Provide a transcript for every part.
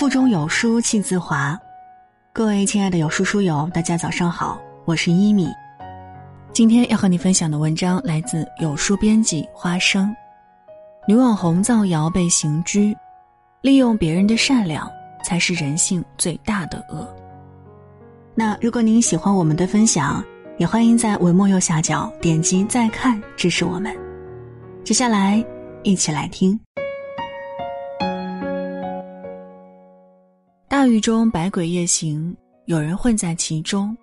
腹中有书气自华。各位亲爱的有书书友，大家早上好，我是一米。今天要和你分享的文章来自有书编辑花生。女网红造谣被刑拘，利用别人的善良才是人性最大的恶。那如果您喜欢我们的分享，也欢迎在文末右下角点击再看支持我们。接下来，一起来听。大雨中百鬼夜行，有人混在其中，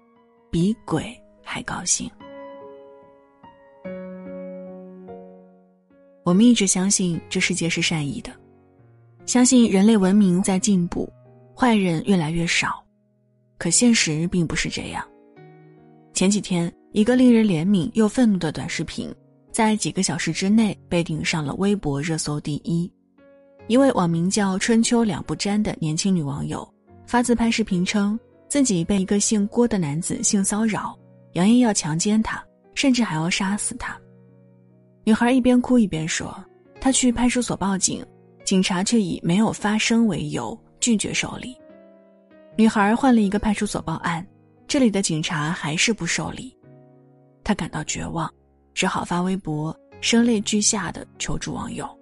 比鬼还高兴。我们一直相信这世界是善意的，相信人类文明在进步，坏人越来越少。可现实并不是这样。前几天，一个令人怜悯又愤怒的短视频，在几个小时之内被顶上了微博热搜第一。一位网名叫“春秋两不沾”的年轻女网友发自拍视频称，自己被一个姓郭的男子性骚扰，扬言要强奸她，甚至还要杀死她。女孩一边哭一边说：“她去派出所报警，警察却以没有发生为由拒绝受理。”女孩换了一个派出所报案，这里的警察还是不受理，她感到绝望，只好发微博，声泪俱下的求助网友。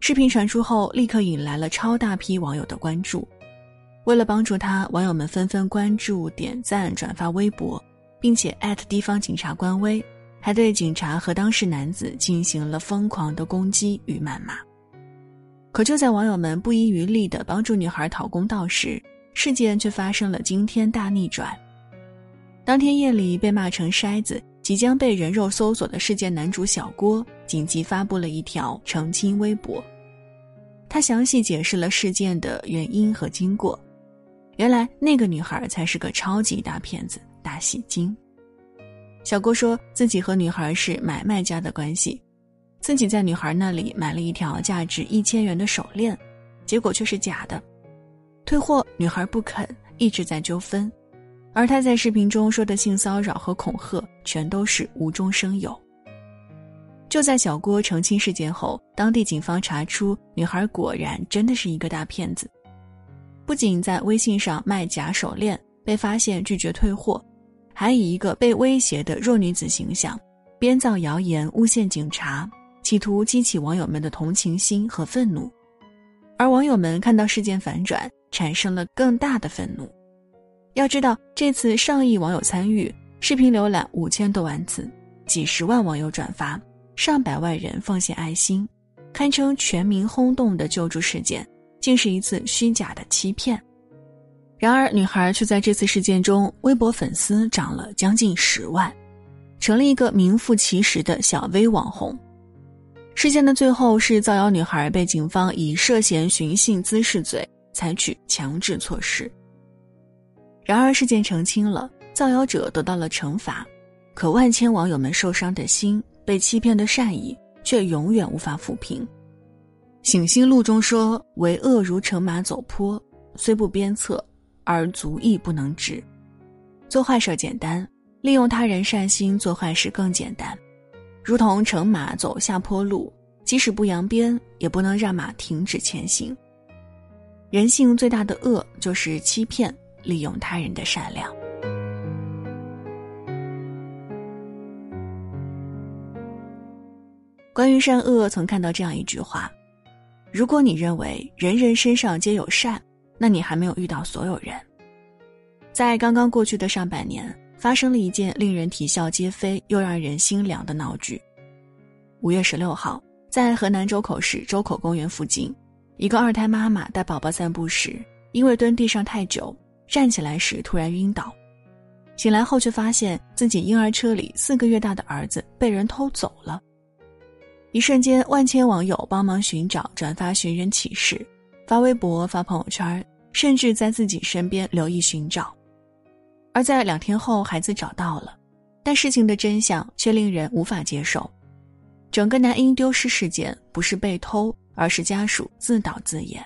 视频传出后，立刻引来了超大批网友的关注。为了帮助他，网友们纷纷关注、点赞、转发微博，并且艾特地方警察官微，还对警察和当事男子进行了疯狂的攻击与谩骂。可就在网友们不遗余力地帮助女孩讨公道时，事件却发生了惊天大逆转。当天夜里被骂成筛子。即将被人肉搜索的事件男主小郭紧急发布了一条澄清微博，他详细解释了事件的原因和经过。原来那个女孩才是个超级大骗子、大戏精。小郭说自己和女孩是买卖家的关系，自己在女孩那里买了一条价值一千元的手链，结果却是假的，退货女孩不肯，一直在纠纷。而他在视频中说的性骚扰和恐吓，全都是无中生有。就在小郭澄清事件后，当地警方查出女孩果然真的是一个大骗子，不仅在微信上卖假手链被发现拒绝退货，还以一个被威胁的弱女子形象，编造谣言诬陷警察，企图激起网友们的同情心和愤怒。而网友们看到事件反转，产生了更大的愤怒。要知道，这次上亿网友参与，视频浏览五千多万次，几十万网友转发，上百万人奉献爱心，堪称全民轰动的救助事件，竟是一次虚假的欺骗。然而，女孩却在这次事件中，微博粉丝涨了将近十万，成了一个名副其实的小 V 网红。事件的最后是造谣女孩被警方以涉嫌寻衅滋事罪采取强制措施。然而，事件澄清了，造谣者得到了惩罚，可万千网友们受伤的心、被欺骗的善意，却永远无法抚平。醒心录中说：“为恶如乘马走坡，虽不鞭策，而足亦不能止。”做坏事简单，利用他人善心做坏事更简单。如同乘马走下坡路，即使不扬鞭，也不能让马停止前行。人性最大的恶就是欺骗。利用他人的善良。关于善恶，曾看到这样一句话：如果你认为人人身上皆有善，那你还没有遇到所有人。在刚刚过去的上半年，发生了一件令人啼笑皆非又让人心凉的闹剧。五月十六号，在河南周口市周口公园附近，一个二胎妈妈带宝宝散步时，因为蹲地上太久。站起来时突然晕倒，醒来后却发现自己婴儿车里四个月大的儿子被人偷走了。一瞬间，万千网友帮忙寻找、转发寻人启事，发微博、发朋友圈，甚至在自己身边留意寻找。而在两天后，孩子找到了，但事情的真相却令人无法接受。整个男婴丢失事件不是被偷，而是家属自导自演。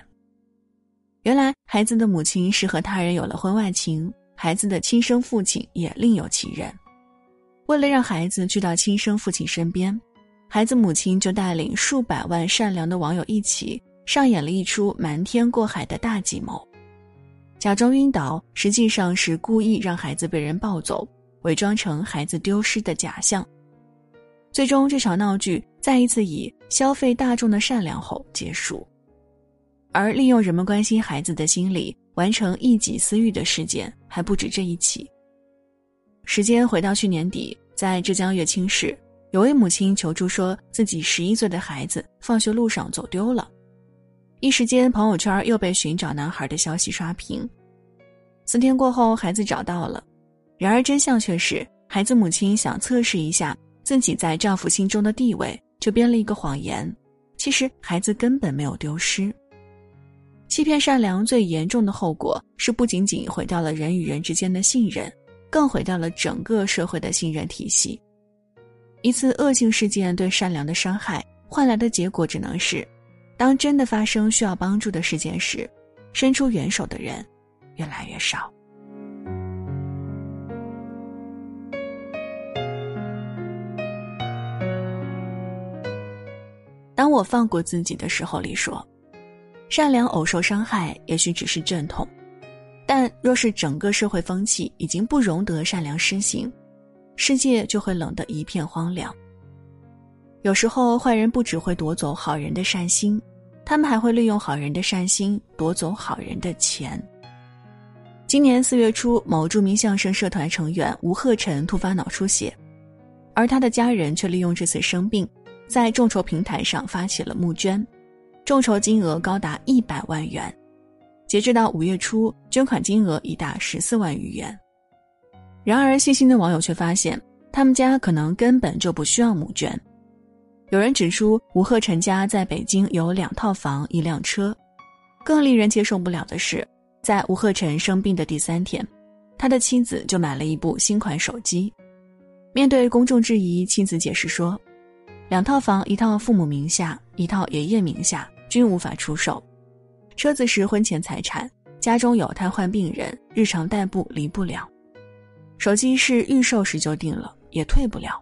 原来孩子的母亲是和他人有了婚外情，孩子的亲生父亲也另有其人。为了让孩子去到亲生父亲身边，孩子母亲就带领数百万善良的网友一起上演了一出瞒天过海的大计谋，假装晕倒，实际上是故意让孩子被人抱走，伪装成孩子丢失的假象。最终，这场闹剧再一次以消费大众的善良后结束。而利用人们关心孩子的心理完成一己私欲的事件还不止这一起。时间回到去年底，在浙江乐清市，有位母亲求助说自己十一岁的孩子放学路上走丢了，一时间朋友圈又被寻找男孩的消息刷屏。四天过后，孩子找到了，然而真相却是，孩子母亲想测试一下。自己在丈夫心中的地位，就编了一个谎言。其实孩子根本没有丢失。欺骗善良最严重的后果是，不仅仅毁掉了人与人之间的信任，更毁掉了整个社会的信任体系。一次恶性事件对善良的伤害，换来的结果只能是，当真的发生需要帮助的事件时，伸出援手的人越来越少。当我放过自己的时候，里说：“善良偶受伤害，也许只是阵痛；但若是整个社会风气已经不容得善良施行，世界就会冷得一片荒凉。有时候，坏人不只会夺走好人的善心，他们还会利用好人的善心夺走好人的钱。”今年四月初，某著名相声社团成员吴鹤臣突发脑出血，而他的家人却利用这次生病。在众筹平台上发起了募捐，众筹金额高达一百万元，截至到五月初，捐款金额已达十四万余元。然而，细心的网友却发现，他们家可能根本就不需要募捐。有人指出，吴鹤臣家在北京有两套房、一辆车。更令人接受不了的是，在吴鹤臣生病的第三天，他的妻子就买了一部新款手机。面对公众质疑，妻子解释说。两套房，一套父母名下，一套爷爷名下，均无法出售。车子是婚前财产，家中有瘫痪病人，日常代步离不了。手机是预售时就定了，也退不了。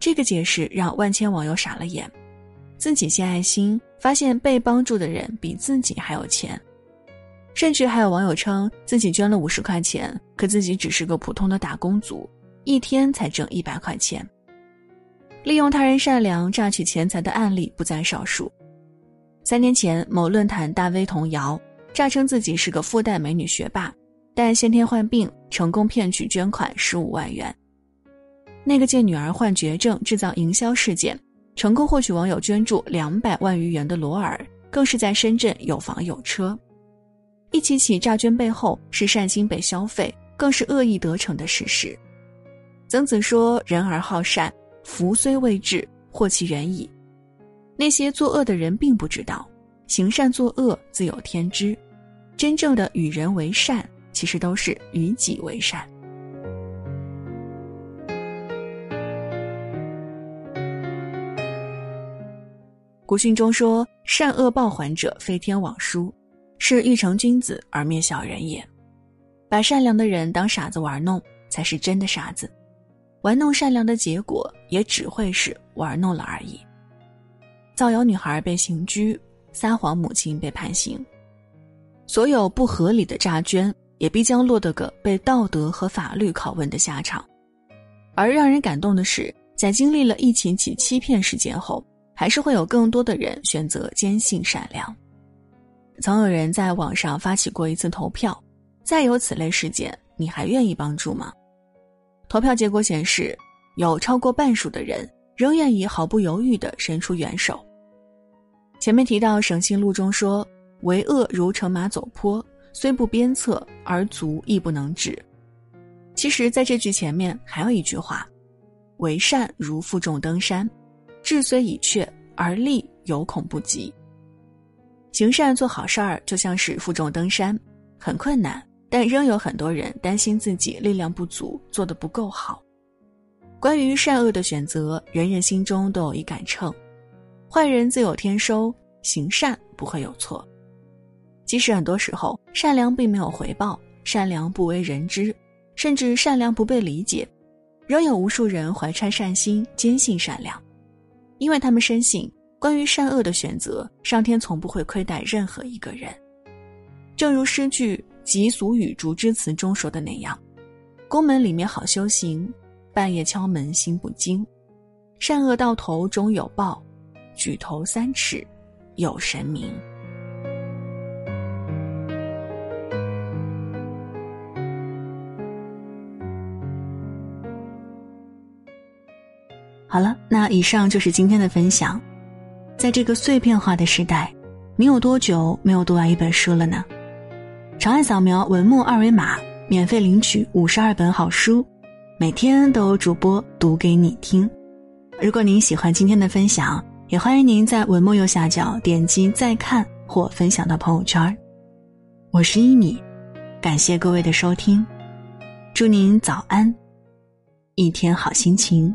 这个解释让万千网友傻了眼。自己献爱心，发现被帮助的人比自己还有钱，甚至还有网友称自己捐了五十块钱，可自己只是个普通的打工族，一天才挣一百块钱。利用他人善良榨取钱财的案例不在少数。三年前，某论坛大 V 童谣诈称自己是个复旦美女学霸，但先天患病，成功骗取捐款十五万元。那个借女儿患绝症制造营销事件，成功获取网友捐助两百万余元的罗尔，更是在深圳有房有车。一起起诈捐背后是善心被消费，更是恶意得逞的事实。曾子说：“人而好善。”福虽未至，祸其远矣。那些作恶的人并不知道，行善作恶自有天知。真正的与人为善，其实都是与己为善。古训中说：“善恶报还者，非天网疏，是欲成君子而灭小人也。”把善良的人当傻子玩弄，才是真的傻子。玩弄善良的结果，也只会是玩弄了而已。造谣女孩被刑拘，撒谎母亲被判刑，所有不合理的诈捐，也必将落得个被道德和法律拷问的下场。而让人感动的是，在经历了一起起欺骗事件后，还是会有更多的人选择坚信善良。曾有人在网上发起过一次投票：再有此类事件，你还愿意帮助吗？投票结果显示，有超过半数的人仍愿意毫不犹豫地伸出援手。前面提到《省信录》中说：“为恶如乘马走坡，虽不鞭策，而足亦不能止。”其实，在这句前面还有一句话：“为善如负重登山，志虽已确，而力犹恐不及。”行善做好事儿就像是负重登山，很困难。但仍有很多人担心自己力量不足，做得不够好。关于善恶的选择，人人心中都有一杆秤，坏人自有天收，行善不会有错。即使很多时候善良并没有回报，善良不为人知，甚至善良不被理解，仍有无数人怀揣善心，坚信善良，因为他们深信关于善恶的选择，上天从不会亏待任何一个人。正如诗句《及俗语竹枝词》中说的那样：“宫门里面好修行，半夜敲门心不惊。善恶到头终有报，举头三尺有神明。”好了，那以上就是今天的分享。在这个碎片化的时代，你有多久没有读完一本书了呢？长按扫描文末二维码，免费领取五十二本好书，每天都有主播读给你听。如果您喜欢今天的分享，也欢迎您在文末右下角点击再看或分享到朋友圈。我是一米，感谢各位的收听，祝您早安，一天好心情。